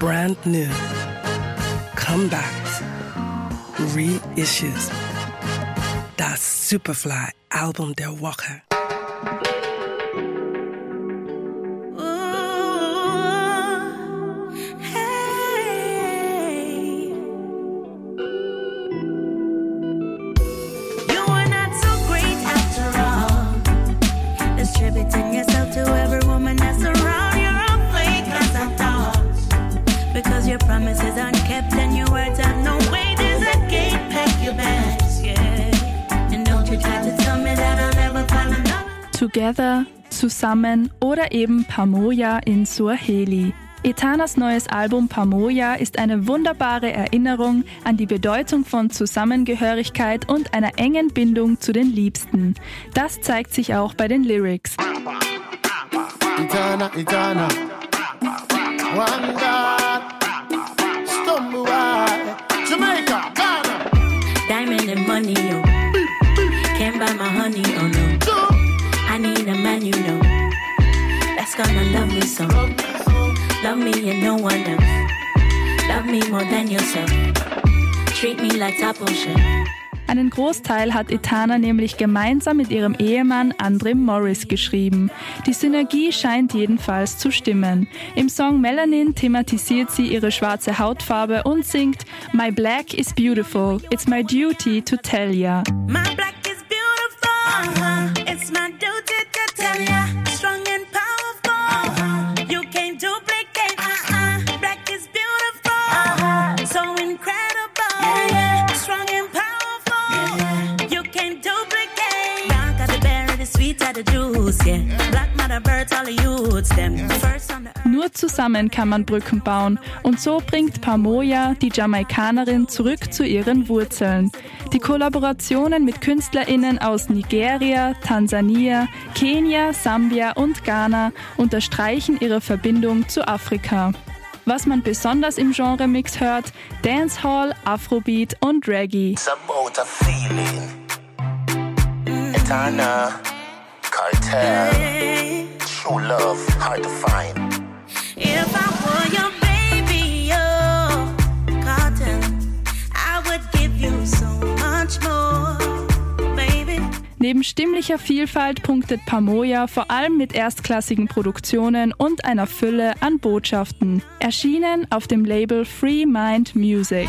brand new, comebacks, reissues. Das Superfly Album der Woche. Your promises aren't kept and your words have no weight. There's a gate, pack your bags, yeah. And don't you try to tell me that I'll never find another. Together, zusammen oder eben Pamoja in Suaheli. Etanas neues Album Pamoja ist eine wunderbare Erinnerung an die Bedeutung von Zusammengehörigkeit und einer engen Bindung zu den Liebsten. Das zeigt sich auch bei den Lyrics. Etana, Etana. One honey, oh no. I need a man, you know. That's gonna love me so. Love me and no one else. Love me more than yourself. Treat me like top ocean. Einen Großteil hat Etana nämlich gemeinsam mit ihrem Ehemann Andre Morris geschrieben. Die Synergie scheint jedenfalls zu stimmen. Im Song Melanin thematisiert sie ihre schwarze Hautfarbe und singt My black is beautiful, it's my duty to tell ya. Nur zusammen kann man Brücken bauen und so bringt Pamoja die Jamaikanerin zurück zu ihren Wurzeln. Die Kollaborationen mit KünstlerInnen aus Nigeria, Tansania, Kenia, Sambia und Ghana unterstreichen ihre Verbindung zu Afrika. Was man besonders im Genremix hört, Dancehall, Afrobeat und Reggae. It's about a feeling. Etana, cartel, true love, hard to find. If I were your baby, oh, cotton, I would give you so much more, baby. Neben stimmlicher Vielfalt punktet Pamoja vor allem mit erstklassigen Produktionen und einer Fülle an Botschaften. Erschienen auf dem Label Free Mind Music.